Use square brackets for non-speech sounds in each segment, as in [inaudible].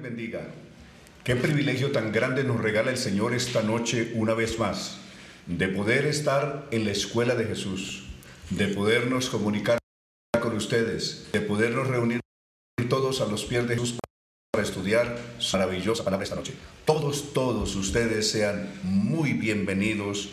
bendiga. Qué privilegio tan grande nos regala el Señor esta noche una vez más, de poder estar en la escuela de Jesús, de podernos comunicar con ustedes, de podernos reunir todos a los pies de Jesús para estudiar su maravillosa palabra esta noche. Todos, todos ustedes sean muy bienvenidos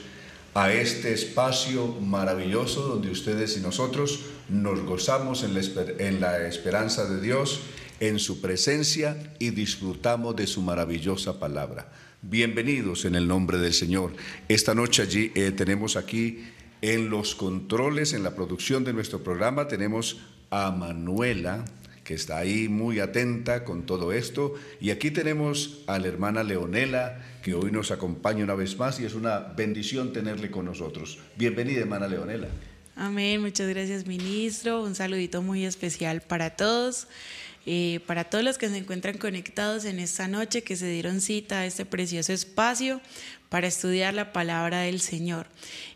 a este espacio maravilloso donde ustedes y nosotros nos gozamos en la esperanza de Dios en su presencia y disfrutamos de su maravillosa palabra. Bienvenidos en el nombre del Señor. Esta noche allí eh, tenemos aquí en los controles, en la producción de nuestro programa, tenemos a Manuela, que está ahí muy atenta con todo esto. Y aquí tenemos a la hermana Leonela, que hoy nos acompaña una vez más y es una bendición tenerle con nosotros. Bienvenida, hermana Leonela. Amén, muchas gracias, ministro. Un saludito muy especial para todos. Eh, para todos los que se encuentran conectados en esta noche, que se dieron cita a este precioso espacio para estudiar la palabra del Señor.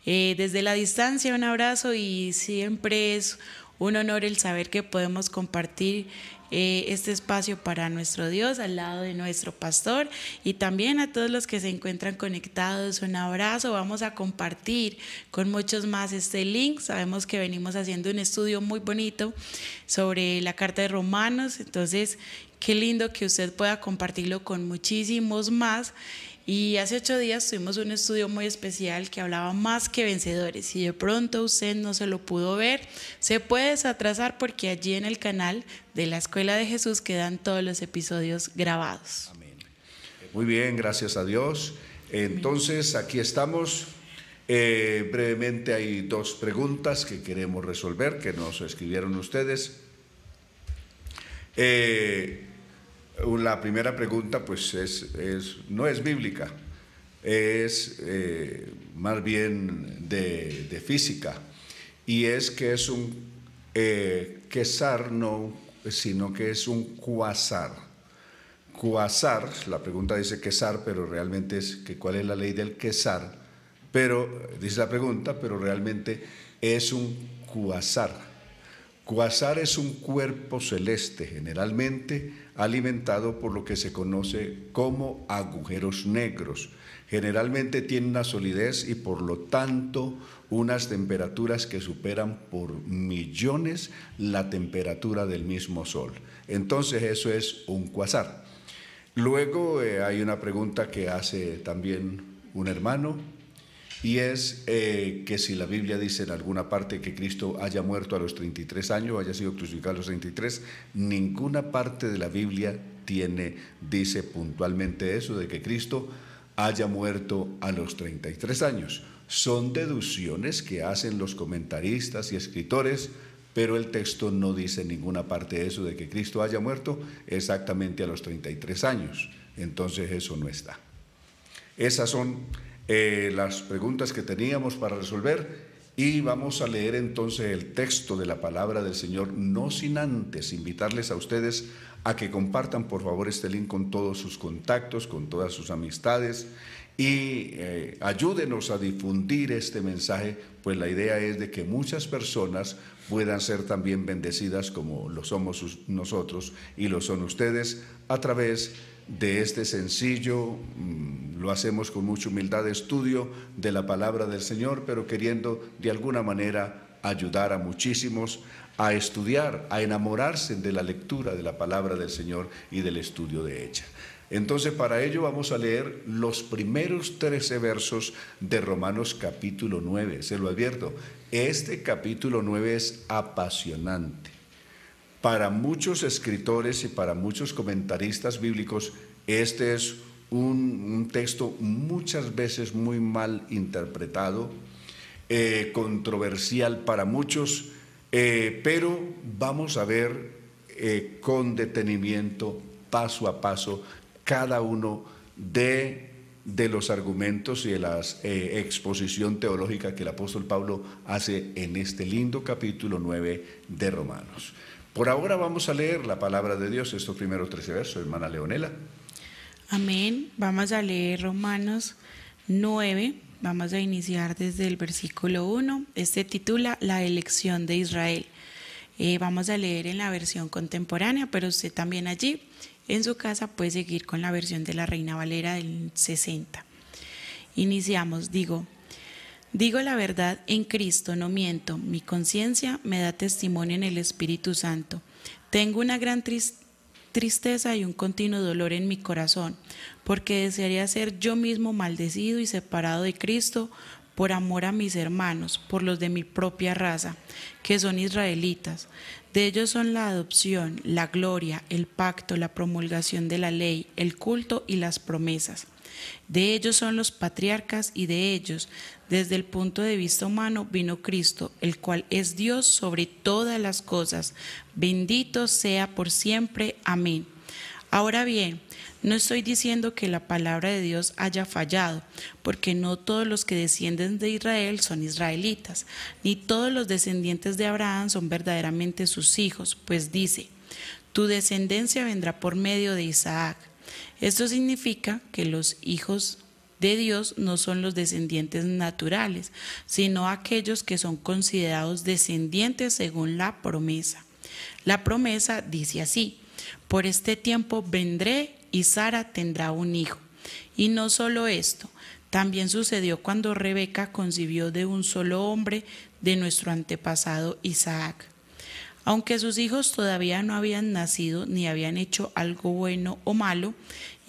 Eh, desde la distancia, un abrazo y siempre es un honor el saber que podemos compartir eh, este espacio para nuestro Dios al lado de nuestro pastor y también a todos los que se encuentran conectados. Un abrazo. Vamos a compartir con muchos más este link. Sabemos que venimos haciendo un estudio muy bonito sobre la carta de Romanos. Entonces, qué lindo que usted pueda compartirlo con muchísimos más. Y hace ocho días tuvimos un estudio muy especial que hablaba más que vencedores. Si de pronto usted no se lo pudo ver, se puede desatrasar porque allí en el canal de la Escuela de Jesús quedan todos los episodios grabados. Amén. Muy bien, gracias a Dios. Entonces, aquí estamos. Eh, brevemente hay dos preguntas que queremos resolver, que nos escribieron ustedes. Eh, la primera pregunta pues es, no es bíblica, es eh, más bien de, física y es que es un eh, quesar no, sino que es un cuasar. Cuasar, la pregunta dice quesar, pero realmente es que cuál es la ley del quesar, pero dice la pregunta, pero realmente es un cuasar. Cuasar es un cuerpo celeste, generalmente alimentado por lo que se conoce como agujeros negros. Generalmente tiene una solidez y por lo tanto unas temperaturas que superan por millones la temperatura del mismo Sol. Entonces eso es un cuasar. Luego eh, hay una pregunta que hace también un hermano y es eh, que si la Biblia dice en alguna parte que Cristo haya muerto a los 33 años, haya sido crucificado a los 33, ninguna parte de la Biblia tiene, dice puntualmente eso, de que Cristo haya muerto a los 33 años. Son deducciones que hacen los comentaristas y escritores, pero el texto no dice en ninguna parte de eso de que Cristo haya muerto exactamente a los 33 años. Entonces eso no está. Esas son eh, las preguntas que teníamos para resolver y vamos a leer entonces el texto de la palabra del Señor, no sin antes invitarles a ustedes a que compartan por favor este link con todos sus contactos, con todas sus amistades y eh, ayúdenos a difundir este mensaje, pues la idea es de que muchas personas puedan ser también bendecidas como lo somos nosotros y lo son ustedes a través de este sencillo, mm, lo hacemos con mucha humildad de estudio de la palabra del Señor, pero queriendo de alguna manera ayudar a muchísimos a estudiar, a enamorarse de la lectura de la palabra del Señor y del estudio de ella. Entonces, para ello vamos a leer los primeros 13 versos de Romanos capítulo 9. Se lo advierto, este capítulo 9 es apasionante. Para muchos escritores y para muchos comentaristas bíblicos, este es un, texto muchas veces muy mal interpretado, eh, controversial para muchos, eh, pero vamos a ver eh, con detenimiento, paso a paso, cada uno de, los argumentos y de la exposición teológica que el apóstol Pablo hace en este lindo capítulo 9 de Romanos. Por ahora vamos a leer la palabra de Dios, estos primeros 13 versos, hermana Leonela. Amén. Vamos a leer Romanos 9. Vamos a iniciar desde el versículo 1. Este titula La elección de Israel. Eh, vamos a leer en la versión contemporánea, pero usted también allí en su casa puede seguir con la versión de la Reina Valera del 60. Iniciamos, digo, digo la verdad en Cristo, no miento, mi conciencia me da testimonio en el Espíritu Santo. Tengo una gran tristeza y un continuo dolor en mi corazón, porque desearía ser yo mismo maldecido y separado de Cristo por amor a mis hermanos, por los de mi propia raza, que son israelitas. De ellos son la adopción, la gloria, el pacto, la promulgación de la ley, el culto y las promesas. De ellos son los patriarcas y de ellos, desde el punto de vista humano, vino Cristo, el cual es Dios sobre todas las cosas. Bendito sea por siempre. Amén. Ahora bien, no estoy diciendo que la palabra de Dios haya fallado, porque no todos los que descienden de Israel son israelitas, ni todos los descendientes de Abraham son verdaderamente sus hijos, pues dice, tu descendencia vendrá por medio de Isaac. Esto significa que los hijos de Dios no son los descendientes naturales, sino aquellos que son considerados descendientes según la promesa. La promesa dice así, por este tiempo vendré y Sara tendrá un hijo. Y no solo esto, también sucedió cuando Rebeca concibió de un solo hombre de nuestro antepasado Isaac. Aunque sus hijos todavía no habían nacido ni habían hecho algo bueno o malo,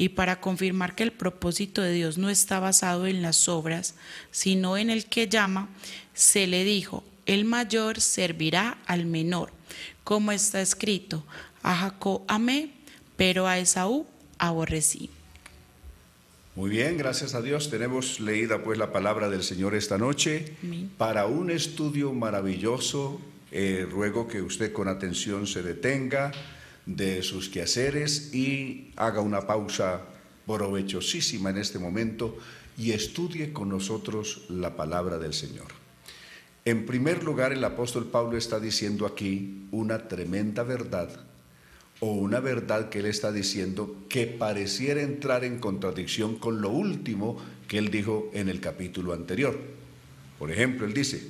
y para confirmar que el propósito de Dios no está basado en las obras, sino en el que llama, se le dijo, el mayor servirá al menor, como está escrito, a Jacob amé, pero a Esaú aborrecí. Muy bien, gracias a Dios. Tenemos leída pues la palabra del Señor esta noche para un estudio maravilloso. Eh, ruego que usted con atención se detenga de sus quehaceres y haga una pausa provechosísima en este momento y estudie con nosotros la palabra del Señor. En primer lugar, el apóstol Pablo está diciendo aquí una tremenda verdad o una verdad que él está diciendo que pareciera entrar en contradicción con lo último que él dijo en el capítulo anterior. Por ejemplo, él dice,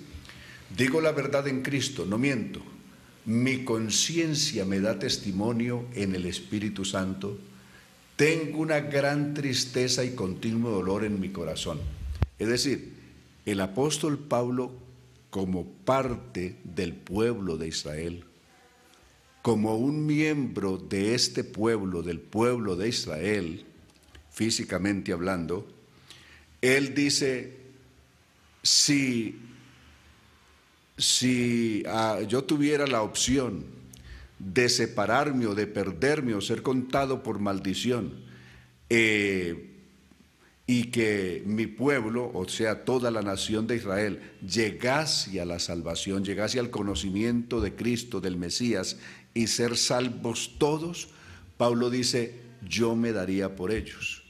digo la verdad en Cristo, no miento, mi conciencia me da testimonio en el Espíritu Santo, tengo una gran tristeza y continuo dolor en mi corazón. Es decir, el apóstol Pablo como parte del pueblo de Israel, como un miembro de este pueblo, del pueblo de Israel, físicamente hablando, él dice, si, si ah, yo tuviera la opción de separarme o de perderme o ser contado por maldición, eh, y que mi pueblo, o sea, toda la nación de Israel, llegase a la salvación, llegase al conocimiento de Cristo, del Mesías, y ser salvos todos, Pablo dice, yo me daría por ellos.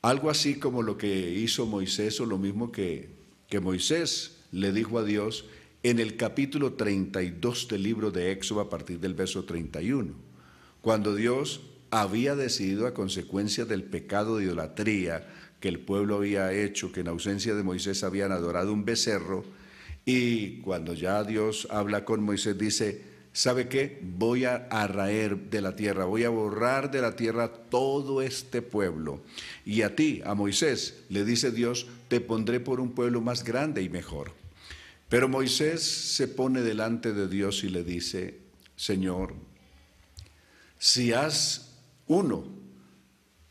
Algo así como lo que hizo Moisés o lo mismo que, que Moisés le dijo a Dios en el capítulo 32 del libro de Éxodo a partir del verso 31, cuando Dios había decidido a consecuencia del pecado de idolatría que el pueblo había hecho, que en ausencia de Moisés habían adorado un becerro, y cuando ya Dios habla con Moisés dice, ¿sabe qué? Voy a arraer de la tierra, voy a borrar de la tierra todo este pueblo. Y a ti, a Moisés, le dice Dios, te pondré por un pueblo más grande y mejor. Pero Moisés se pone delante de Dios y le dice, Señor, si has uno,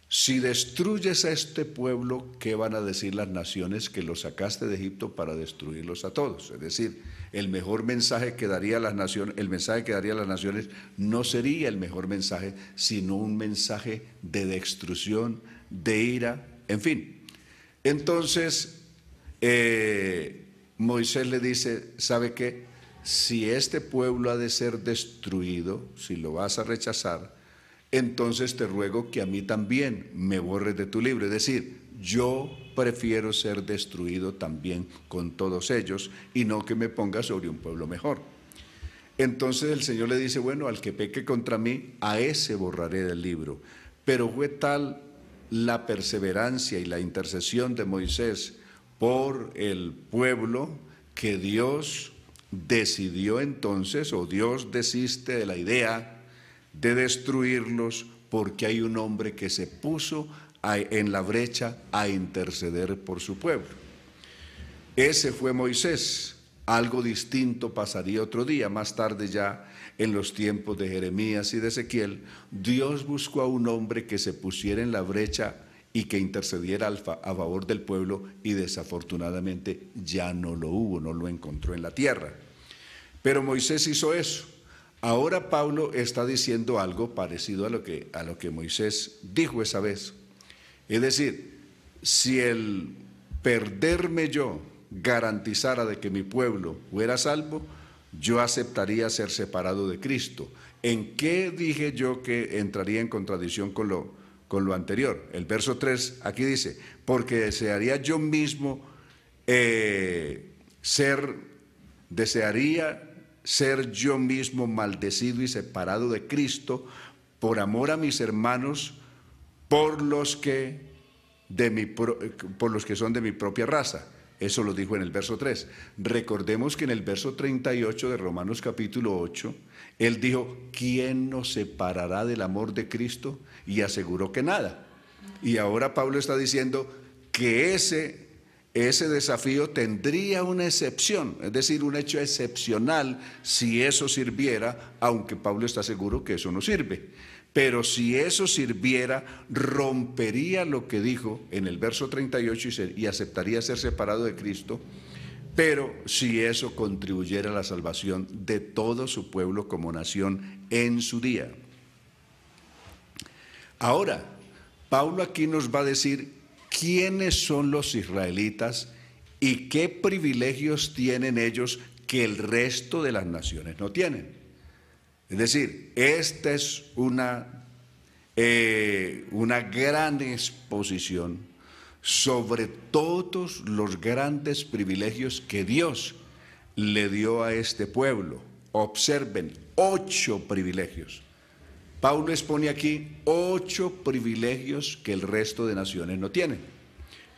si destruyes a este pueblo, ¿qué van a decir las naciones que lo sacaste de Egipto para destruirlos a todos? Es decir, el mejor mensaje que daría las naciones, el mensaje que daría las naciones no sería el mejor mensaje, sino un mensaje de destrucción, de ira, en fin. Entonces, eh, Moisés le dice, ¿sabe qué? Si este pueblo ha de ser destruido, si lo vas a rechazar, entonces te ruego que a mí también me borres de tu libro. Es decir, yo prefiero ser destruido también con todos ellos y no que me ponga sobre un pueblo mejor. Entonces el Señor le dice, bueno, al que peque contra mí, a ese borraré del libro. Pero fue tal la perseverancia y la intercesión de Moisés por el pueblo que Dios decidió entonces, o Dios desiste de la idea de destruirlos porque hay un hombre que se puso en la brecha a interceder por su pueblo. Ese fue Moisés. Algo distinto pasaría otro día, más tarde ya en los tiempos de Jeremías y de Ezequiel. Dios buscó a un hombre que se pusiera en la brecha y que intercediera a favor del pueblo y desafortunadamente ya no lo hubo, no lo encontró en la tierra. Pero Moisés hizo eso. Ahora Pablo está diciendo algo parecido a lo que, a lo que Moisés dijo esa vez. Es decir, si el perderme yo garantizara de que mi pueblo fuera salvo, yo aceptaría ser separado de Cristo. ¿En qué dije yo que entraría en contradicción con lo, con lo anterior? El verso 3 aquí dice, porque desearía yo mismo eh, ser, desearía ser yo mismo maldecido y separado de Cristo por amor a mis hermanos, por los que, de mi, por los que son de mi propia raza. Eso lo dijo en el verso 3. Recordemos que en el verso 38 de Romanos capítulo 8, él dijo, ¿quién nos separará del amor de Cristo? Y aseguró que nada. Y ahora Pablo está diciendo que ese ese desafío tendría una excepción, es decir, un hecho excepcional si eso sirviera, aunque Pablo está seguro que eso no sirve. Pero si eso sirviera, rompería lo que dijo en el verso 38 y, aceptaría ser separado de Cristo. Pero si eso contribuyera a la salvación de todo su pueblo como nación en su día. Ahora, Pablo aquí nos va a decir quiénes son los israelitas y qué privilegios tienen ellos que el resto de las naciones no tienen. Es decir, esta es una, eh, una gran exposición sobre todos los grandes privilegios que Dios le dio a este pueblo. Observen, ocho privilegios. Pablo expone aquí ocho privilegios que el resto de naciones no tienen.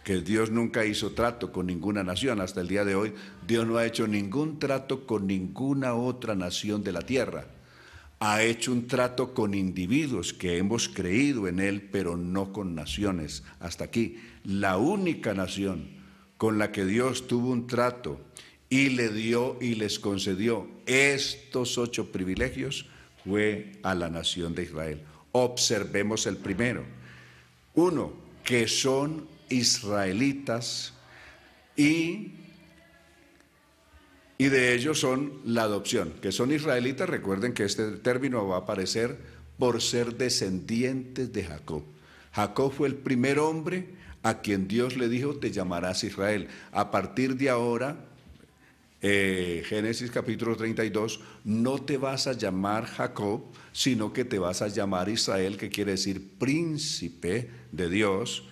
Que Dios nunca hizo trato con ninguna nación. Hasta el día de hoy, Dios no ha hecho ningún trato con ninguna otra nación de la tierra. Ha hecho un trato con individuos que hemos creído en Él, pero no con naciones. Hasta aquí, la única nación con la que Dios tuvo un trato y le dio y les concedió estos ocho privilegios fue a la nación de Israel. Observemos el primero. Uno, que son israelitas y, y de ellos son la adopción. Que son israelitas, recuerden que este término va a aparecer por ser descendientes de Jacob. Jacob fue el primer hombre a quien Dios le dijo, te llamarás Israel. A partir de ahora, eh, Génesis capítulo 32, no te vas a llamar Jacob, sino que te vas a llamar Israel, que quiere decir príncipe de Dios,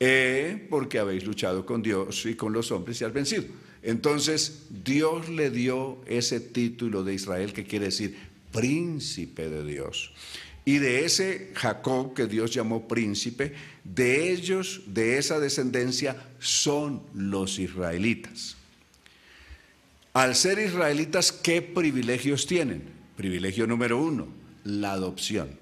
eh, porque habéis luchado con Dios y con los hombres y has vencido. Entonces Dios le dio ese título de Israel, que quiere decir príncipe de Dios. Y de ese Jacob que Dios llamó príncipe, de ellos, de esa descendencia, son los israelitas. Al ser israelitas, ¿qué privilegios tienen? Privilegio número uno, la adopción.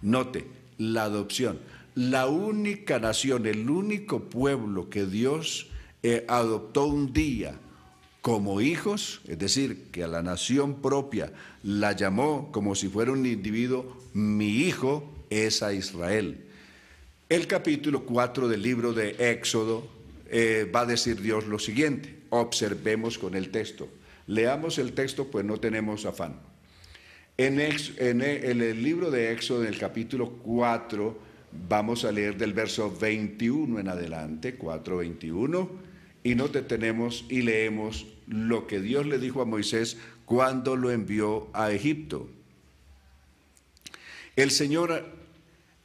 Note, la adopción. La única nación, el único pueblo que Dios eh, adoptó un día como hijos, es decir, que a la nación propia la llamó como si fuera un individuo, mi hijo es a Israel. El capítulo 4 del libro de Éxodo eh, va a decir Dios lo siguiente observemos con el texto. Leamos el texto, pues no tenemos afán. En, el libro de Éxodo, en el capítulo 4, vamos a leer del verso 21 en adelante, 4, 21, y no detenemos y leemos lo que Dios le dijo a Moisés cuando lo envió a Egipto. El Señor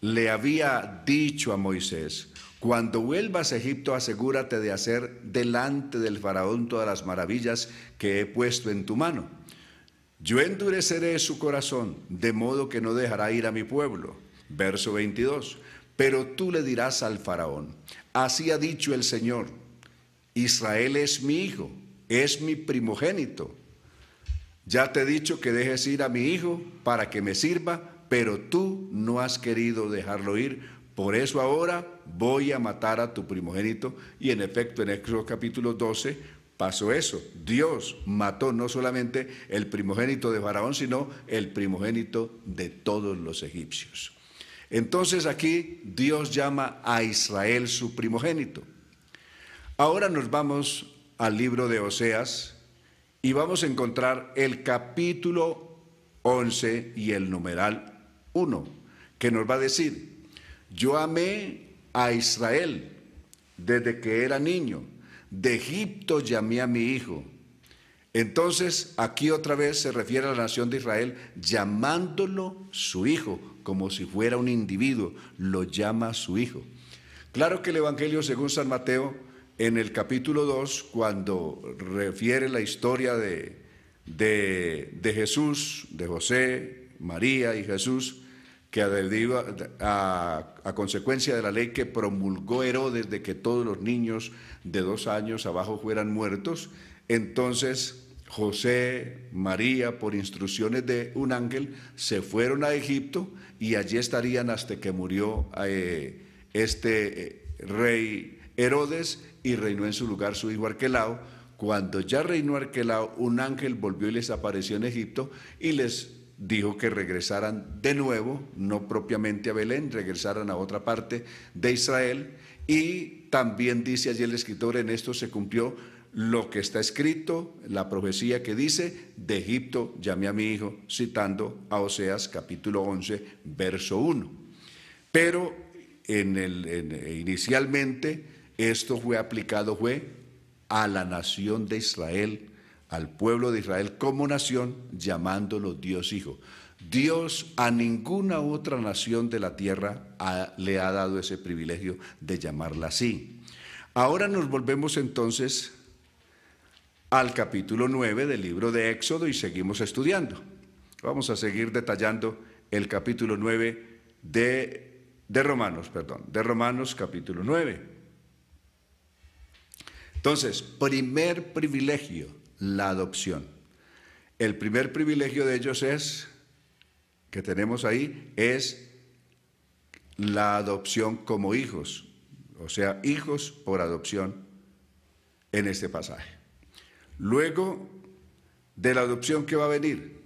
le había dicho a Moisés, cuando vuelvas a Egipto, asegúrate de hacer delante del faraón todas las maravillas que he puesto en tu mano. Yo endureceré su corazón, de modo que no dejará ir a mi pueblo. Verso 22. Pero tú le dirás al faraón, así ha dicho el Señor, Israel es mi hijo, es mi primogénito. Ya te he dicho que dejes ir a mi hijo para que me sirva, pero tú no has querido dejarlo ir, por eso ahora voy a matar a tu primogénito. Y en efecto, en Éxodo capítulo 12 pasó eso. Dios mató no solamente el primogénito de Faraón, sino el primogénito de todos los egipcios. Entonces aquí Dios llama a Israel su primogénito. Ahora nos vamos al libro de Oseas y vamos a encontrar el capítulo 11 y el numeral 1, que nos va a decir, yo amé a Israel desde que era niño, de Egipto llamé a mi hijo. Entonces aquí otra vez se refiere a la nación de Israel llamándolo su hijo, como si fuera un individuo, lo llama su hijo. Claro que el Evangelio según San Mateo en el capítulo 2, cuando refiere la historia de, de, Jesús, de José, María y Jesús, que a, a, consecuencia de la ley que promulgó Herodes de que todos los niños de dos años abajo fueran muertos, entonces José, María, por instrucciones de un ángel, se fueron a Egipto y allí estarían hasta que murió eh, este eh, rey Herodes y reinó en su lugar su hijo Arquelao. Cuando ya reinó Arquelao, un ángel volvió y les apareció en Egipto y les dijo que regresaran de nuevo, no propiamente a Belén, regresaran a otra parte de Israel. Y también dice allí el escritor, en esto se cumplió lo que está escrito, la profecía que dice, de Egipto llamé a mi hijo, citando a Oseas capítulo 11, verso 1. Pero en el, inicialmente esto fue aplicado fue a la nación de Israel, al pueblo de Israel como nación, llamándolo Dios Hijo. Dios a ninguna otra nación de la tierra le ha dado ese privilegio de llamarla así. Ahora nos volvemos entonces al capítulo 9 del libro de Éxodo y seguimos estudiando. Vamos a seguir detallando el capítulo 9 de, de Romanos, perdón, de Romanos capítulo 9. Entonces, primer privilegio, la adopción. El primer privilegio de ellos es, que tenemos ahí, es la adopción como hijos, o sea, hijos por adopción en este pasaje. Luego, de la adopción que va a venir,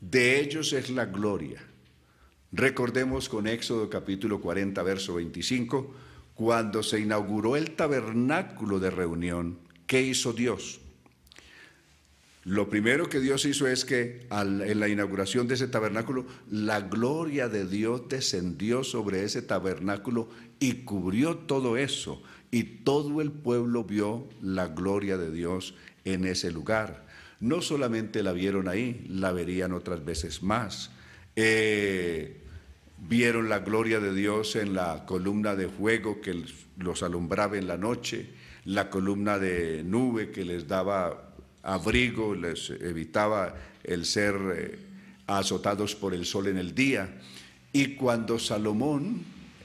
de ellos es la gloria. Recordemos con Éxodo capítulo 40, verso 25, cuando se inauguró el tabernáculo de reunión, ¿qué hizo Dios? Lo primero que Dios hizo es que en la inauguración de ese tabernáculo, la gloria de Dios descendió sobre ese tabernáculo y cubrió todo eso. Y todo el pueblo vio la gloria de Dios en ese lugar. No solamente la vieron ahí, la verían otras veces más. Eh, vieron la gloria de Dios en la columna de fuego que los alumbraba en la noche, la columna de nube que les daba abrigo, les evitaba el ser eh, azotados por el sol en el día. Y cuando Salomón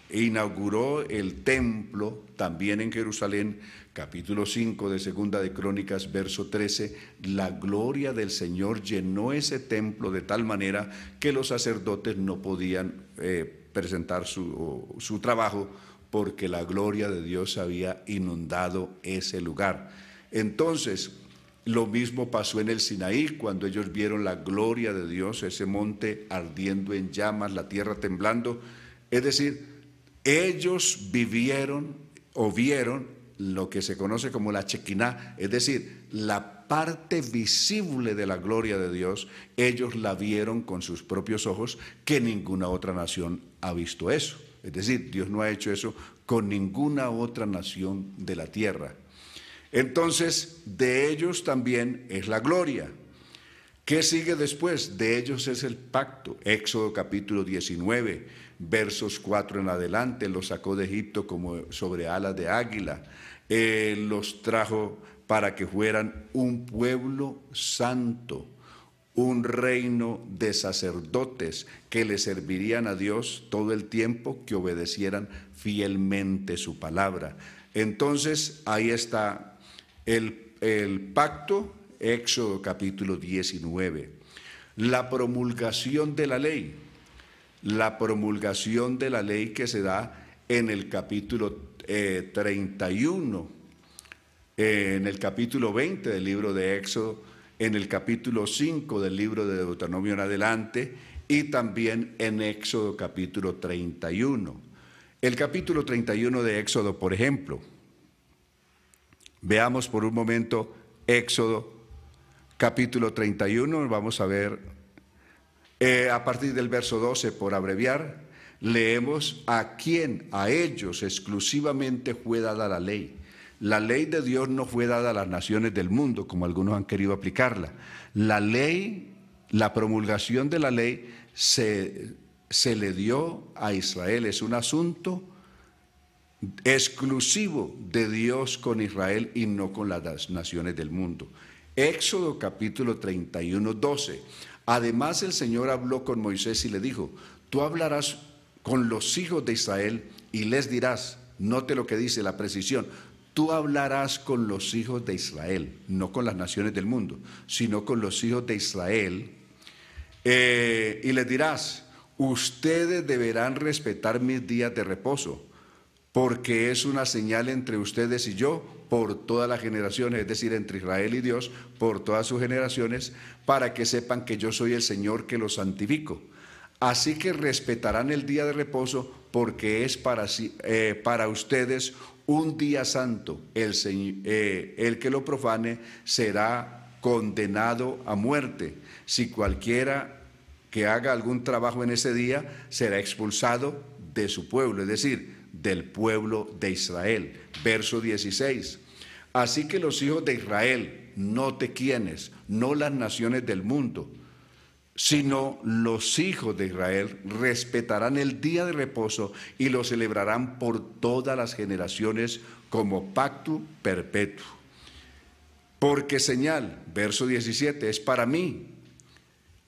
inauguró el templo también en Jerusalén, capítulo 5 de Segunda de Crónicas, verso 13, la gloria del Señor llenó ese templo de tal manera que los sacerdotes no podían eh, presentar su, su trabajo porque la gloria de Dios había inundado ese lugar. Entonces, lo mismo pasó en el Sinaí cuando ellos vieron la gloria de Dios, ese monte ardiendo en llamas, la tierra temblando. Es decir, ellos vivieron o vieron lo que se conoce como la chequiná, es decir, la parte visible de la gloria de Dios, ellos la vieron con sus propios ojos, que ninguna otra nación ha visto eso. Es decir, Dios no ha hecho eso con ninguna otra nación de la tierra. Entonces, de ellos también es la gloria. ¿Qué sigue después? De ellos es el pacto. Éxodo capítulo 19, versos 4 en adelante, los sacó de Egipto como sobre alas de águila eh, los trajo para que fueran un pueblo santo, un reino de sacerdotes que le servirían a Dios todo el tiempo, que obedecieran fielmente su palabra. Entonces ahí está el, pacto, Éxodo capítulo 19, la promulgación de la ley. la promulgación de la ley que se da en el capítulo 31, eh, en el capítulo 20 del libro de Éxodo, en el capítulo 5 del libro de Deuteronomio en adelante y también en Éxodo capítulo 31. El capítulo 31 de Éxodo, por ejemplo, veamos por un momento Éxodo capítulo 31, vamos a ver eh, a partir del verso 12, por abreviar, leemos a quién, a ellos exclusivamente fue dada la ley. La ley de Dios no fue dada a las naciones del mundo, como algunos han querido aplicarla. La ley, la promulgación de la ley se, se le dio a Israel. Es un asunto exclusivo de Dios con Israel y no con las naciones del mundo. Éxodo capítulo 31, 12. Además el Señor habló con Moisés y le dijo, tú hablarás con los hijos de Israel y les dirás, note lo que dice la precisión, tú hablarás con los hijos de Israel, no con las naciones del mundo, sino con los hijos de Israel, eh, y les dirás, ustedes deberán respetar mis días de reposo, porque es una señal entre ustedes y yo por todas las generaciones, es decir, entre Israel y Dios, por todas sus generaciones, para que sepan que yo soy el Señor que los santifico. Así que respetarán el día de reposo porque es para, eh, ustedes un día santo. Eh, el que lo profane será condenado a muerte. Si cualquiera que haga algún trabajo en ese día será expulsado de su pueblo, es decir, del pueblo de Israel. Verso 16. Así que los hijos de Israel, no te quienes, no las naciones del mundo, sino los hijos de Israel respetarán el día de reposo y lo celebrarán por todas las generaciones como pacto perpetuo. Porque señal, verso 17, es para mí,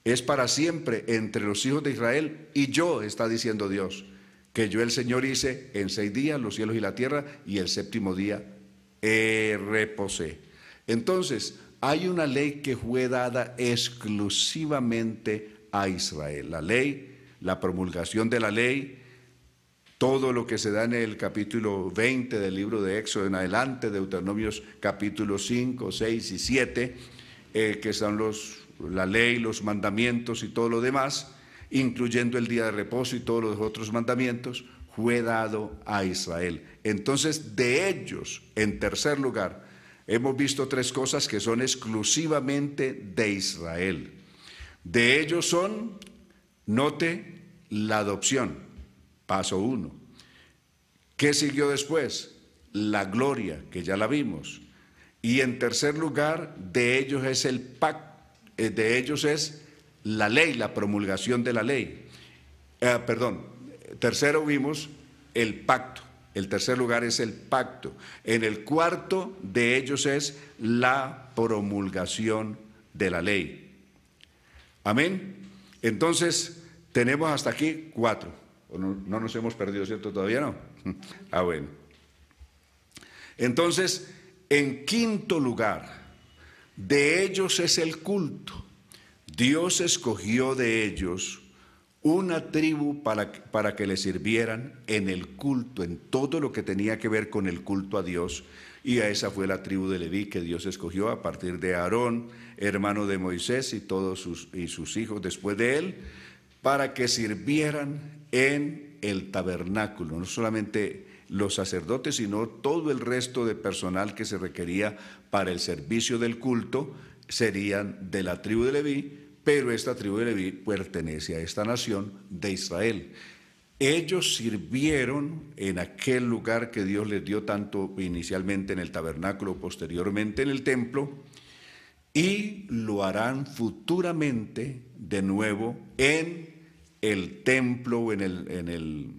es para siempre entre los hijos de Israel y yo, está diciendo Dios, que yo el Señor hice en seis días los cielos y la tierra y el séptimo día reposé. Entonces, hay una ley que fue dada exclusivamente a Israel. La ley, la promulgación de la ley, todo lo que se da en el capítulo 20 del libro de Éxodo en adelante, Deuteronomios capítulos 5, 6 y 7, eh, que son los, la ley, los mandamientos y todo lo demás, incluyendo el día de reposo y todos los otros mandamientos, fue dado a Israel. Entonces, de ellos, en tercer lugar, hemos visto tres cosas que son exclusivamente de Israel. De ellos son, note, la adopción, paso uno. ¿Qué siguió después? La gloria, que ya la vimos. Y en tercer lugar, de ellos es el pacto, eh, de ellos es la ley, la promulgación de la ley. Eh, perdón, tercero vimos el pacto. El tercer lugar es el pacto. En el cuarto de ellos es la promulgación de la ley. Amén. Entonces, tenemos hasta aquí cuatro. No, no nos hemos perdido, ¿cierto? Todavía no. [laughs] Ah, bueno. Entonces, en quinto lugar, de ellos es el culto. Dios escogió de ellos una tribu para, para, que le sirvieran en el culto, en todo lo que tenía que ver con el culto a Dios. Y a esa fue la tribu de Leví que Dios escogió a partir de Aarón, hermano de Moisés y todos sus, y sus hijos después de él, para que sirvieran en el tabernáculo, no solamente los sacerdotes, sino todo el resto de personal que se requería para el servicio del culto, serían de la tribu de Leví, pero esta tribu de Leví pertenece a esta nación de Israel. Ellos sirvieron en aquel lugar que Dios les dio tanto inicialmente en el tabernáculo, posteriormente en el templo, y lo harán futuramente de nuevo en el templo o en el, en el,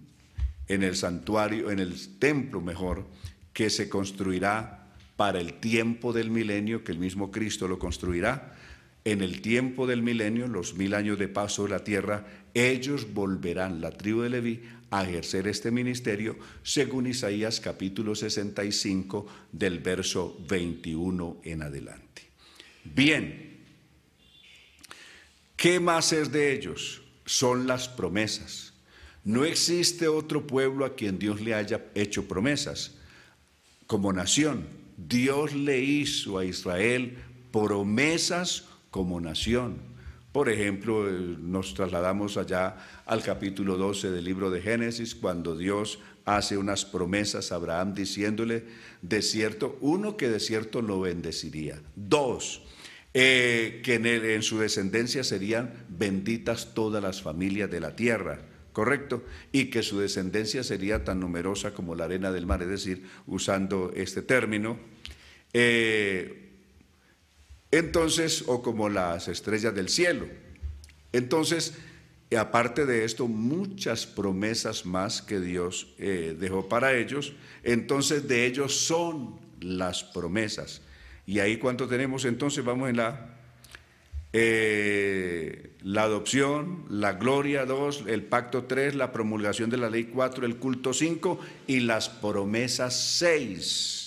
en el santuario, en el templo mejor, que se construirá para el tiempo del milenio, que el mismo Cristo lo construirá en el tiempo del milenio, los mil años de paso de la tierra, ellos volverán, la tribu de Leví, a ejercer este ministerio, según Isaías capítulo 65 del verso 21 en adelante. Bien, ¿qué más es de ellos? son las promesas. No existe otro pueblo a quien Dios le haya hecho promesas. Como nación, Dios le hizo a Israel promesas como nación. Por ejemplo, eh, nos trasladamos allá al capítulo 12 del libro de Génesis, cuando Dios hace unas promesas a Abraham diciéndole, de cierto, uno que de cierto lo bendeciría. Dos, eh, que en, su descendencia serían benditas todas las familias de la tierra, ¿correcto? Y que su descendencia sería tan numerosa como la arena del mar, es decir, usando este término. Eh, entonces, o como las estrellas del cielo. Entonces, aparte de esto, muchas promesas más que Dios eh, dejó para ellos. Entonces, de ellos son las promesas. Y ahí cuánto tenemos entonces, vamos en la, eh, la adopción, la gloria 2, el pacto 3, la promulgación de la ley 4, el culto 5 y las promesas 6.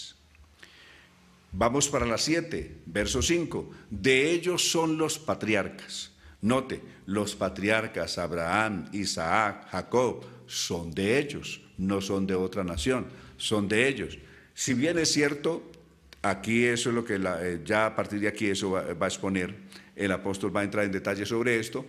Vamos para la 7, verso 5. De ellos son los patriarcas. Note, los patriarcas Abraham, Isaac, Jacob, son de ellos, no son de otra nación, son de ellos. Si bien es cierto, Aquí eso es lo que eh, ya a partir de aquí eso va, a exponer, el apóstol va a entrar en detalle sobre esto.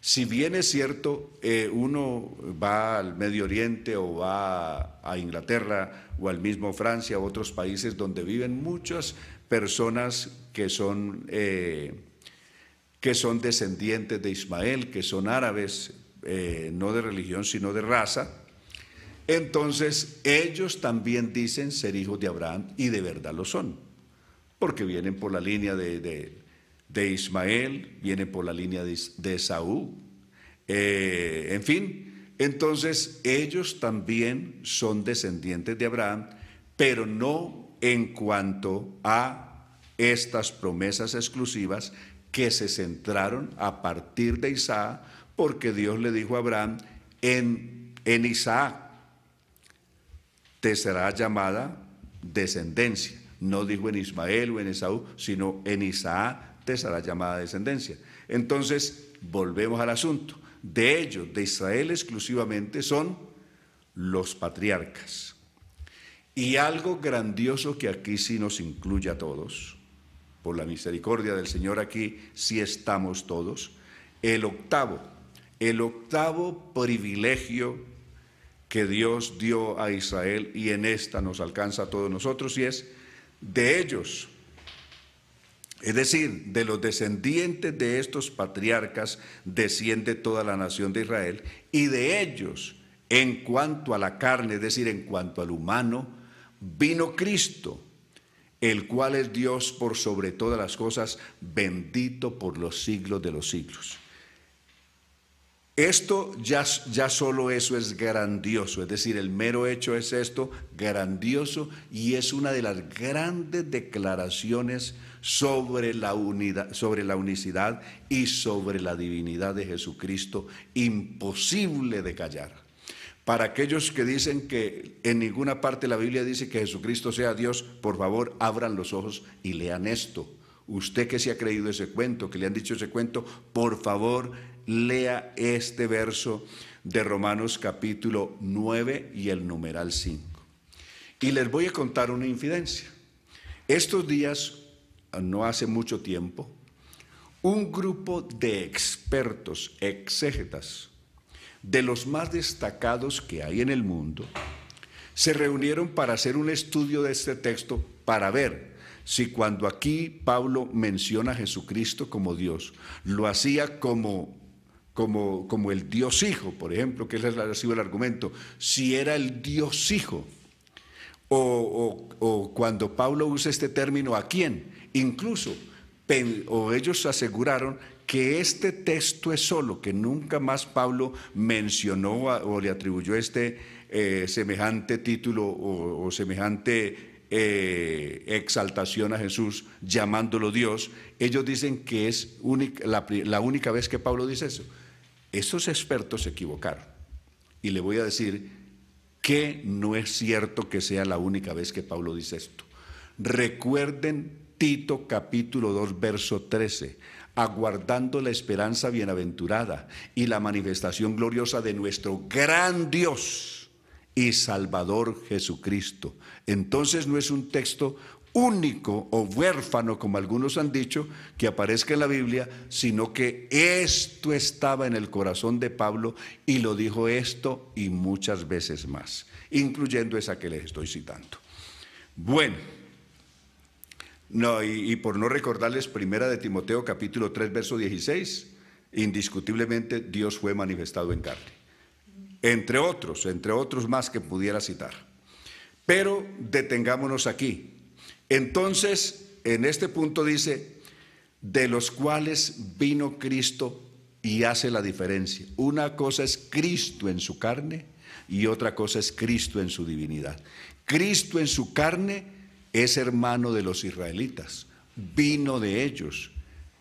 Si bien es cierto, eh, uno va al Medio Oriente o va a Inglaterra o al mismo Francia o otros países donde viven muchas personas que son, eh, que son descendientes de Ismael, que son árabes, no de religión sino de raza, entonces ellos también dicen ser hijos de Abraham y de verdad lo son, porque vienen por la línea de, Ismael, vienen por la línea de, de Saúl, eh, en fin, entonces ellos también son descendientes de Abraham, pero no en cuanto a estas promesas exclusivas que se centraron a partir de Isaac, porque Dios le dijo a Abraham, en, en Isaac te será llamada descendencia. No dijo en Ismael o en Esaú, sino en Isaac te será llamada descendencia. Entonces, volvemos al asunto. De ellos, de Israel exclusivamente, son los patriarcas. Y algo grandioso que aquí sí nos incluye a todos, por la misericordia del Señor aquí sí estamos todos, el octavo, el octavo privilegio que Dios dio a Israel y en esta nos alcanza a todos nosotros y es de ellos. Es decir, de los descendientes de estos patriarcas desciende toda la nación de Israel y de ellos, en cuanto a la carne, es decir, en cuanto al humano, vino Cristo, el cual es Dios por sobre todas las cosas, bendito por los siglos de los siglos. Esto ya, ya solo eso es grandioso, es decir, el mero hecho es esto, grandioso, y es una de las grandes declaraciones sobre la, unidad, sobre la unicidad y sobre la divinidad de Jesucristo, imposible de callar. Para aquellos que dicen que en ninguna parte de la Biblia dice que Jesucristo sea Dios, por favor abran los ojos y lean esto. Usted que se ha creído ese cuento, que le han dicho ese cuento, por favor lea este verso de Romanos capítulo 9 y el numeral 5. Y les voy a contar una infidencia. Estos días, no hace mucho tiempo, un grupo de expertos, exégetas, de los más destacados que hay en el mundo, se reunieron para hacer un estudio de este texto para ver si cuando aquí Pablo menciona a Jesucristo como Dios, lo hacía como como, como el Dios Hijo, por ejemplo, que es ha sido el argumento, si era el Dios Hijo, o, o, cuando Pablo usa este término, ¿a quién? Incluso, o ellos aseguraron que este texto es solo, que nunca más Pablo mencionó o le atribuyó este eh, semejante título o, semejante eh, exaltación a Jesús llamándolo Dios, ellos dicen que es la, única vez que Pablo dice eso. Esos expertos se equivocaron. Y le voy a decir que no es cierto que sea la única vez que Pablo dice esto. Recuerden Tito capítulo 2, verso 13. aguardando la esperanza bienaventurada y la manifestación gloriosa de nuestro gran Dios y Salvador Jesucristo. Entonces no es un texto único o huérfano, como algunos han dicho, que aparezca en la Biblia, sino que esto estaba en el corazón de Pablo y lo dijo esto y muchas veces más, incluyendo esa que les estoy citando. Bueno, no, y, por no recordarles, primera de Timoteo capítulo 3, verso 16, indiscutiblemente Dios fue manifestado en carne. Entre otros, entre otros más que pudiera citar. Pero detengámonos aquí. Entonces, en este punto dice, de los cuales vino Cristo y hace la diferencia. Una cosa es Cristo en su carne y otra cosa es Cristo en su divinidad. Cristo en su carne es hermano de los israelitas, vino de ellos,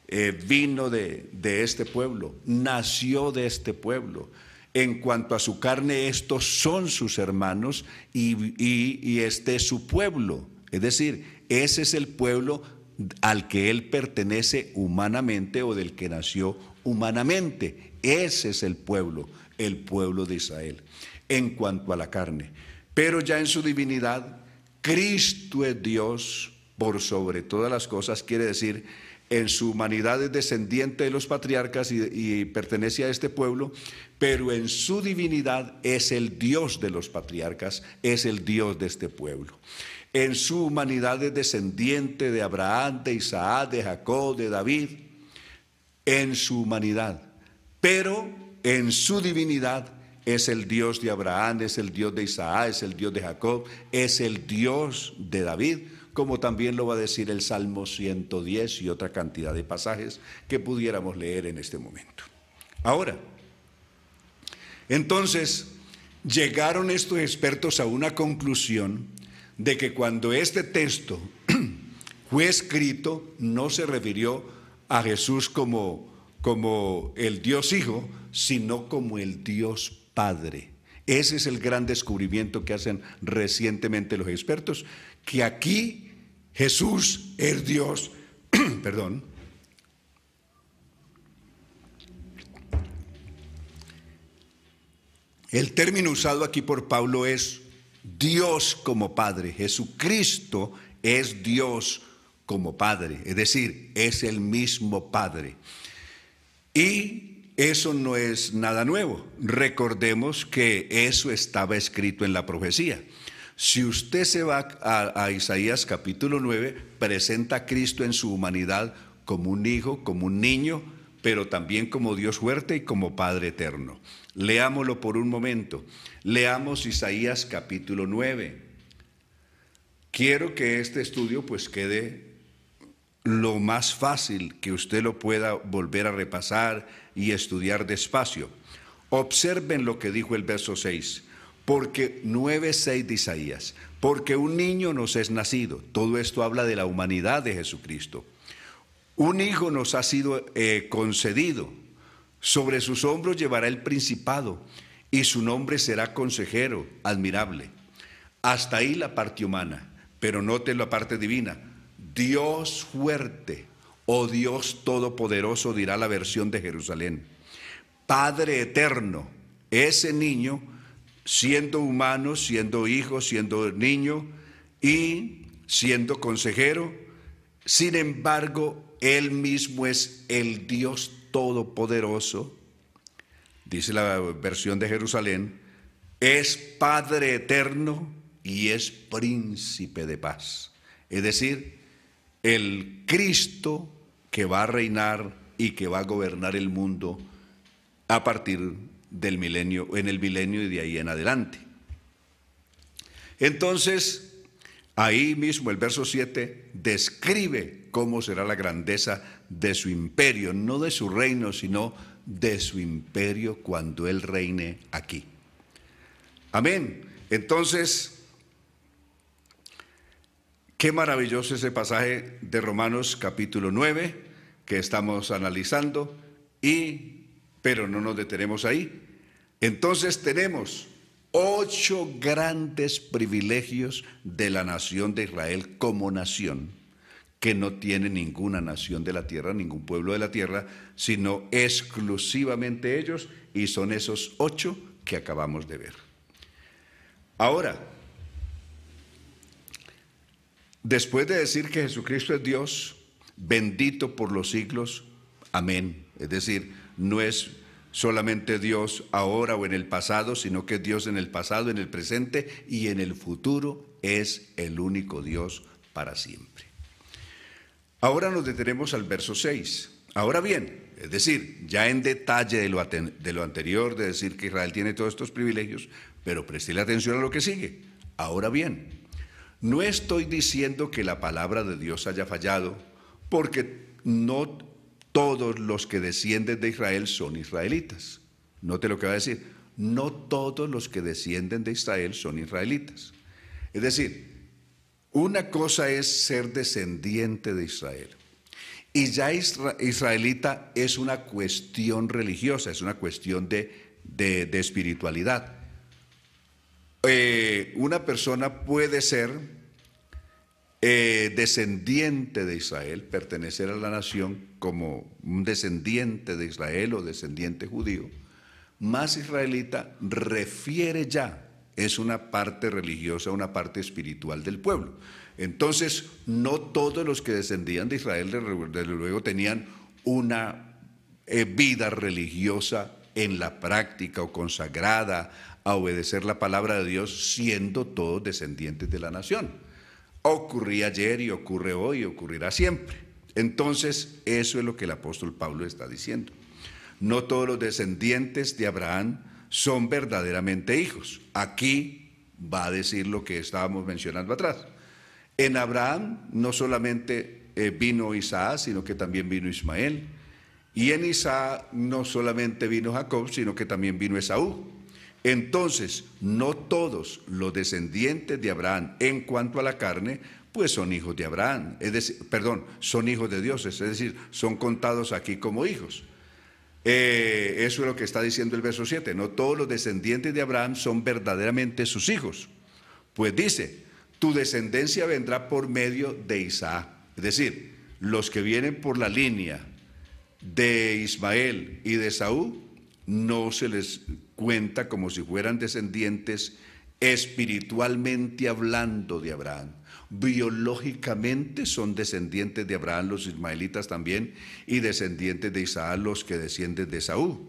eh, vino de, este pueblo, nació de este pueblo. En cuanto a su carne, estos son sus hermanos y, y este es su pueblo. Es decir, ese es el pueblo al que él pertenece humanamente o del que nació humanamente. Ese es el pueblo, el pueblo de Israel, en cuanto a la carne. Pero ya en su divinidad, Cristo es Dios por sobre todas las cosas, quiere decir, en su humanidad es descendiente de los patriarcas y, pertenece a este pueblo, pero en su divinidad es el Dios de los patriarcas, es el Dios de este pueblo. En su humanidad es descendiente de Abraham, de Isaac, de Jacob, de David, en su humanidad, pero en su divinidad es el Dios de Abraham, es el Dios de Isaac, es el Dios de Jacob, es el Dios de David, como también lo va a decir el Salmo 110 y otra cantidad de pasajes que pudiéramos leer en este momento. Ahora, entonces, llegaron estos expertos a una conclusión de que cuando este texto [clears throat] fue escrito, no se refirió a Jesús como, como el Dios Hijo, sino como el Dios Padre. Ese es el gran descubrimiento que hacen recientemente los expertos, que aquí Jesús es Dios, [clears throat] perdón, El término usado aquí por Pablo es Dios como Padre. Jesucristo es Dios como Padre, es decir, es el mismo Padre. Y eso no es nada nuevo. Recordemos que eso estaba escrito en la profecía. Si usted se va a, Isaías capítulo 9, presenta a Cristo en su humanidad como un hijo, como un niño, pero también como Dios fuerte y como Padre eterno. Leámoslo por un momento. Leamos Isaías capítulo 9. Quiero que este estudio pues quede lo más fácil que usted lo pueda volver a repasar y estudiar despacio. Observen lo que dijo el verso 6, porque 9.6 de Isaías, porque un niño nos es nacido. Todo esto habla de la humanidad de Jesucristo. Un hijo nos ha sido eh, concedido. Sobre sus hombros llevará el principado y su nombre será consejero, admirable. Hasta ahí la parte humana, pero note la parte divina. Dios fuerte, Oh Dios Todopoderoso, dirá la versión de Jerusalén. Padre eterno, ese niño, siendo humano, siendo hijo, siendo niño y siendo consejero, sin embargo, Él mismo es el Dios Todopoderoso, dice la versión de Jerusalén, es Padre eterno y es príncipe de paz. Es decir, el Cristo que va a reinar y que va a gobernar el mundo a partir del milenio, en el milenio y de ahí en adelante. Entonces, ahí mismo el verso 7 describe cómo será la grandeza de su imperio, no de su reino, sino de su imperio cuando Él reine aquí. Amén. Entonces, Qué maravilloso ese pasaje de Romanos capítulo 9 que estamos analizando y pero no nos detenemos ahí. Entonces tenemos ocho grandes privilegios de la nación de Israel como nación que no tiene ninguna nación de la tierra, ningún pueblo de la tierra, sino exclusivamente ellos, y son esos ocho que acabamos de ver. Ahora, después de decir que Jesucristo es Dios, bendito por los siglos, amén. Es decir, no es solamente Dios ahora o en el pasado, sino que Dios en el pasado, en el presente y en el futuro es el único Dios para siempre. Ahora nos detenemos al verso 6. Ahora bien, es decir, ya en detalle de lo, de lo, anterior, de decir que Israel tiene todos estos privilegios, pero la atención a lo que sigue. Ahora bien, no estoy diciendo que la palabra de Dios haya fallado, porque no todos los que descienden de Israel son israelitas. Note lo que va a decir, no todos los que descienden de Israel son israelitas. Es decir, una cosa es ser descendiente de Israel. Y ya israelita es una cuestión religiosa, es una cuestión de, espiritualidad. Eh, una persona puede ser eh, descendiente de Israel, pertenecer a la nación como un descendiente de Israel o descendiente judío, más israelita refiere ya es una parte religiosa, una parte espiritual del pueblo. Entonces, no todos los que descendían de Israel, desde luego, tenían una eh, vida religiosa en la práctica o consagrada a obedecer la palabra de Dios, siendo todos descendientes de la nación. Ocurría ayer y ocurre hoy y ocurrirá siempre. Entonces, eso es lo que el apóstol Pablo está diciendo. No todos los descendientes de Abraham son verdaderamente hijos. Aquí va a decir lo que estábamos mencionando atrás. En Abraham no solamente eh, vino Isaac, sino que también vino Ismael. Y en Isaac no solamente vino Jacob, sino que también vino Esaú. Entonces, no todos los descendientes de Abraham en cuanto a la carne, pues son hijos de Abraham, es decir, perdón, son hijos de Dios, es decir, son contados aquí como hijos. Eh, eso es lo que está diciendo el verso 7. No todos los descendientes de Abraham son verdaderamente sus hijos. Pues dice, tu descendencia vendrá por medio de Isaac. Es decir, los que vienen por la línea de Ismael y de Saúl no se les cuenta como si fueran descendientes espiritualmente hablando de Abraham biológicamente son descendientes de Abraham los ismaelitas también y descendientes de Isaac los que descienden de Saúl,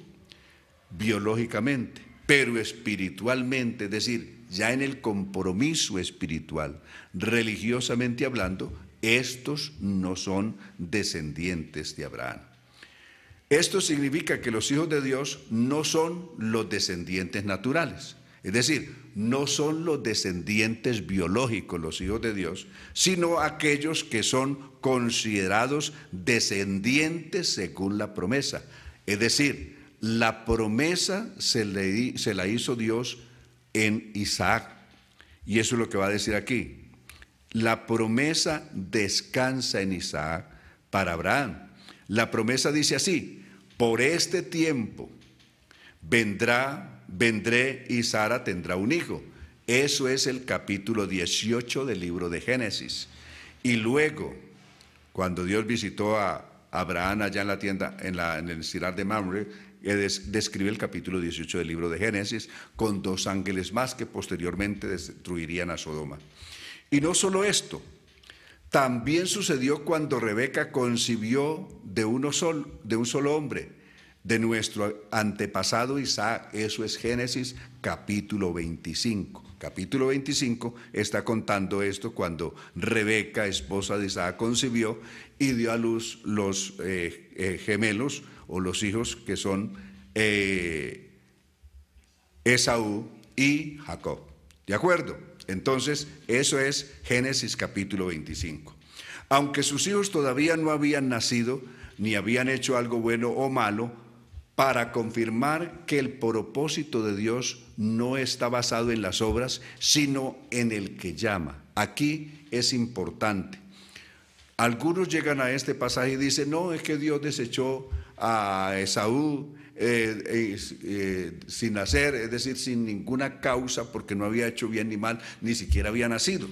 biológicamente, pero espiritualmente, es decir, ya en el compromiso espiritual, religiosamente hablando, estos no son descendientes de Abraham. Esto significa que los hijos de Dios no son los descendientes naturales. Es decir, no son los descendientes biológicos, los hijos de Dios, sino aquellos que son considerados descendientes según la promesa. Es decir, la promesa se, la hizo Dios en Isaac. Y eso es lo que va a decir aquí. La promesa descansa en Isaac para Abraham. La promesa dice así, por este tiempo vendrá vendré y Sara tendrá un hijo. Eso es el capítulo 18 del libro de Génesis. Y luego, cuando Dios visitó a Abraham allá en la tienda, en, la, en el de Mamre, describe el capítulo 18 del libro de Génesis con dos ángeles más que posteriormente destruirían a Sodoma. Y no solo esto, también sucedió cuando Rebeca concibió de, de un solo hombre, de nuestro antepasado Isaac. Eso es Génesis capítulo 25. Capítulo 25 está contando esto cuando Rebeca, esposa de Isaac, concibió y dio a luz los eh, eh, gemelos o los hijos que son eh, Esaú y Jacob. ¿De acuerdo? Entonces, eso es Génesis capítulo 25. Aunque sus hijos todavía no habían nacido, ni habían hecho algo bueno o malo, para confirmar que el propósito de Dios no está basado en las obras, sino en el que llama. Aquí es importante. Algunos llegan a este pasaje y dicen, no, es que Dios desechó a Esaú eh, eh, sin nacer, es decir, sin ninguna causa, porque no había hecho bien ni mal, ni siquiera había nacido.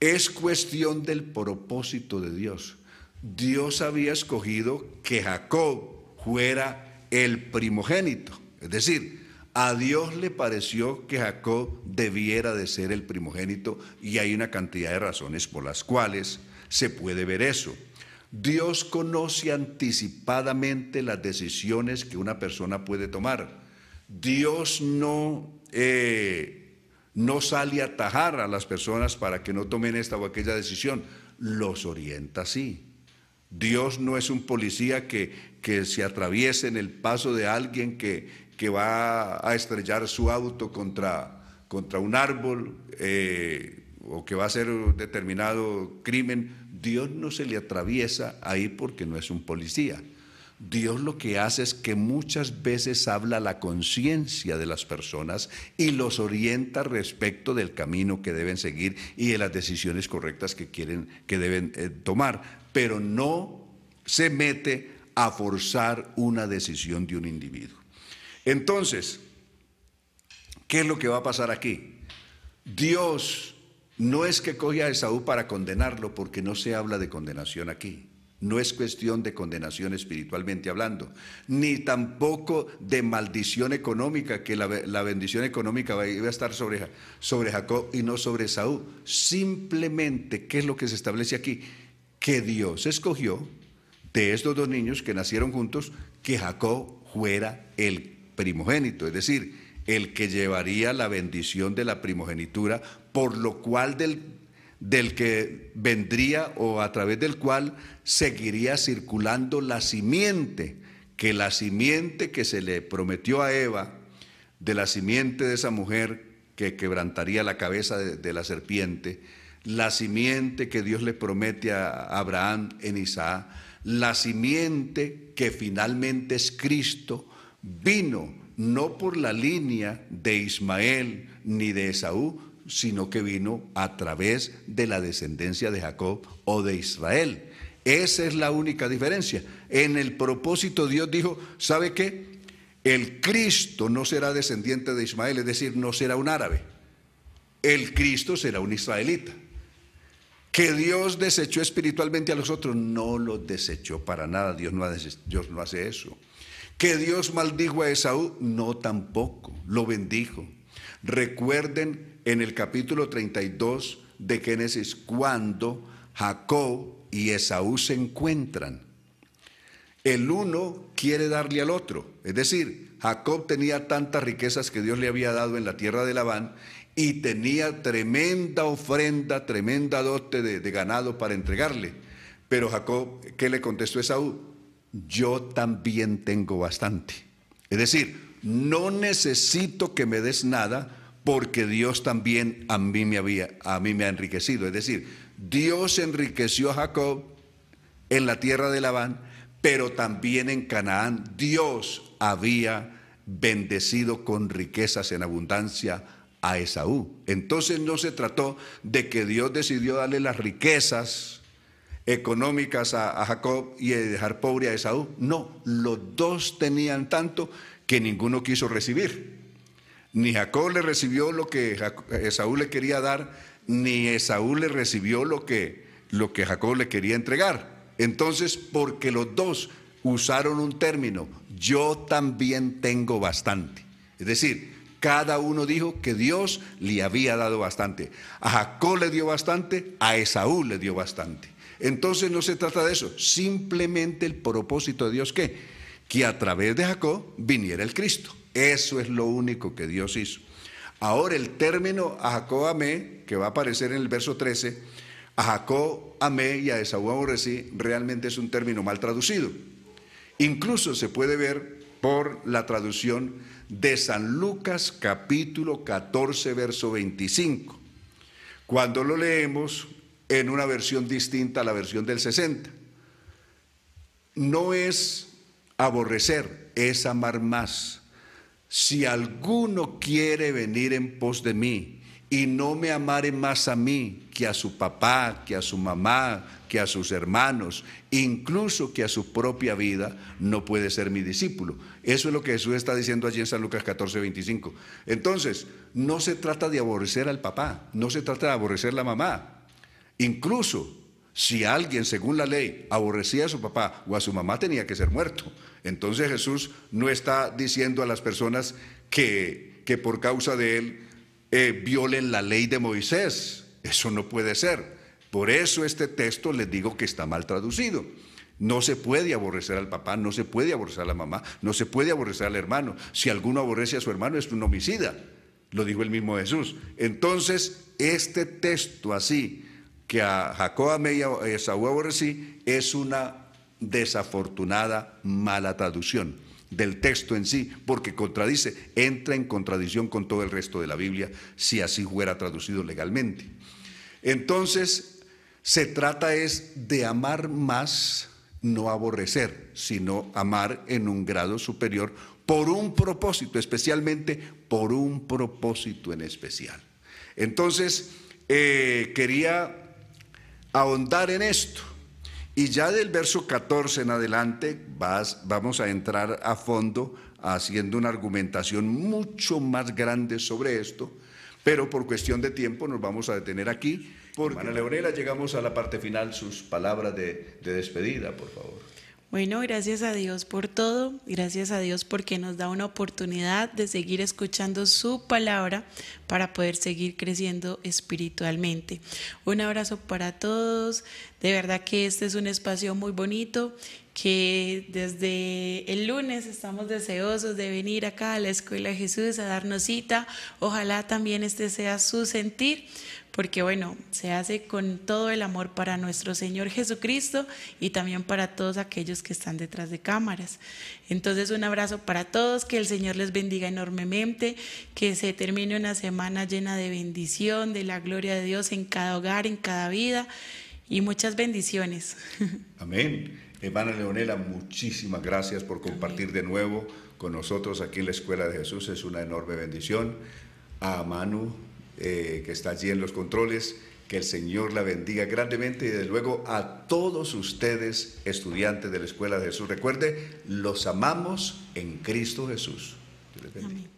es cuestión del propósito de Dios. Dios había escogido que Jacob fuera el primogénito. Es decir, a Dios le pareció que Jacob debiera de ser el primogénito y hay una cantidad de razones por las cuales se puede ver eso. Dios conoce anticipadamente las decisiones que una persona puede tomar. Dios no, eh, no sale a atajar a las personas para que no tomen esta o aquella decisión, los orienta así. Dios no es un policía que, que se atraviese en el paso de alguien que, que va a estrellar su auto contra, contra un árbol eh, o que va a hacer un determinado crimen. Dios no se le atraviesa ahí porque no es un policía. Dios lo que hace es que muchas veces habla la conciencia de las personas y los orienta respecto del camino que deben seguir y de las decisiones correctas que quieren que deben eh, tomar, pero no se mete a forzar una decisión de un individuo. Entonces, ¿qué es lo que va a pasar aquí? Dios no es que coge a Esaú para condenarlo, porque no se habla de condenación aquí. No es cuestión de condenación espiritualmente hablando, ni tampoco de maldición económica, que la, bendición económica iba a estar sobre, sobre Jacob y no sobre Saúl. Simplemente, ¿qué es lo que se establece aquí? Que Dios escogió de estos dos niños que nacieron juntos que Jacob fuera el primogénito, es decir, el que llevaría la bendición de la primogenitura, por lo cual del del que vendría o a través del cual seguiría circulando la simiente, que la simiente que se le prometió a Eva, de la simiente de esa mujer que quebrantaría la cabeza de, la serpiente, la simiente que Dios le promete a Abraham en Isaac, la simiente que finalmente es Cristo, vino no por la línea de Ismael ni de Esaú, sino que vino a través de la descendencia de Jacob o de Israel. Esa es la única diferencia. En el propósito Dios dijo, ¿sabe qué? El Cristo no será descendiente de Ismael, es decir, no será un árabe. El Cristo será un israelita. Que Dios desechó espiritualmente a los otros, no lo desechó para nada, Dios no, Dios no hace eso. Que Dios maldijo a Esaú, no tampoco, lo bendijo. Recuerden en el capítulo 32 de Génesis cuando Jacob y Esaú se encuentran. El uno quiere darle al otro, es decir, Jacob tenía tantas riquezas que Dios le había dado en la tierra de Labán y tenía tremenda ofrenda, tremenda dote de, de ganado para entregarle. Pero Jacob, ¿qué le contestó Esaú? Yo también tengo bastante. Es decir, no necesito que me des nada porque Dios también a mí me había a mí me ha enriquecido, es decir, Dios enriqueció a Jacob en la tierra de Labán, pero también en Canaán Dios había bendecido con riquezas en abundancia a Esaú. Entonces no se trató de que Dios decidió darle las riquezas económicas a, Jacob y dejar pobre a Esaú. No, los dos tenían tanto que ninguno quiso recibir. Ni Jacob le recibió lo que Esaú le quería dar, ni Esaú le recibió lo que, lo que Jacob le quería entregar. Entonces, porque los dos usaron un término, yo también tengo bastante. Es decir, cada uno dijo que Dios le había dado bastante. A Jacob le dio bastante, a Esaú le dio bastante. Entonces no se trata de eso, simplemente el propósito de Dios que que a través de Jacob viniera el Cristo. Eso es lo único que Dios hizo. Ahora el término a Jacob amé, que va a aparecer en el verso 13, a Jacob amé y a Esaú aborrecí, realmente es un término mal traducido. Incluso se puede ver por la traducción de San Lucas capítulo 14, verso 25, cuando lo leemos en una versión distinta a la versión del 60. No es aborrecer, es amar más. Si alguno quiere venir en pos de mí y no me amare más a mí que a su papá, que a su mamá, que a sus hermanos, incluso que a su propia vida, no puede ser mi discípulo. Eso es lo que Jesús está diciendo allí en San Lucas 14, 25. Entonces, no se trata de aborrecer al papá, no se trata de aborrecer a la mamá, Incluso si alguien, según la ley, aborrecía a su papá o a su mamá, tenía que ser muerto. Entonces Jesús no está diciendo a las personas que, que por causa de él eh, violen la ley de Moisés. Eso no puede ser. Por eso este texto les digo que está mal traducido. No se puede aborrecer al papá, no se puede aborrecer a la mamá, no se puede aborrecer al hermano. Si alguno aborrece a su hermano es un homicida, lo dijo el mismo Jesús. Entonces, este texto así, que a Jacob amé y a Esaú aborrecí, es una desafortunada mala traducción del texto en sí, porque contradice, entra en contradicción con todo el resto de la Biblia si así fuera traducido legalmente. Entonces, se trata es de amar más, no aborrecer, sino amar en un grado superior por un propósito, especialmente por un propósito en especial. Entonces, eh, quería ahondar en esto. Y ya del verso 14 en adelante vas, vamos a entrar a fondo haciendo una argumentación mucho más grande sobre esto, pero por cuestión de tiempo nos vamos a detener aquí. Porque... Ana Leonela, llegamos a la parte final, sus palabras de, de despedida, por favor. Bueno, gracias a Dios por todo, gracias a Dios porque nos da una oportunidad de seguir escuchando su palabra para poder seguir creciendo espiritualmente. Un abrazo para todos, de verdad que este es un espacio muy bonito que desde el lunes estamos deseosos de venir acá a la Escuela Jesús a darnos cita. Ojalá también este sea su sentir porque bueno, se hace con todo el amor para nuestro Señor Jesucristo y también para todos aquellos que están detrás de cámaras. Entonces un abrazo para todos, que el Señor les bendiga enormemente, que se termine una semana llena de bendición, de la gloria de Dios en cada hogar, en cada vida y muchas bendiciones. [laughs] Amén. Hermana Leonela, muchísimas gracias por compartir de nuevo con nosotros aquí en la Escuela de Jesús. Es una enorme bendición. A Manu, eh, que está allí en los controles. Que el Señor la bendiga grandemente y desde luego a todos ustedes, estudiantes de la Escuela de Jesús. Recuerde, los amamos en Cristo Jesús. Amén.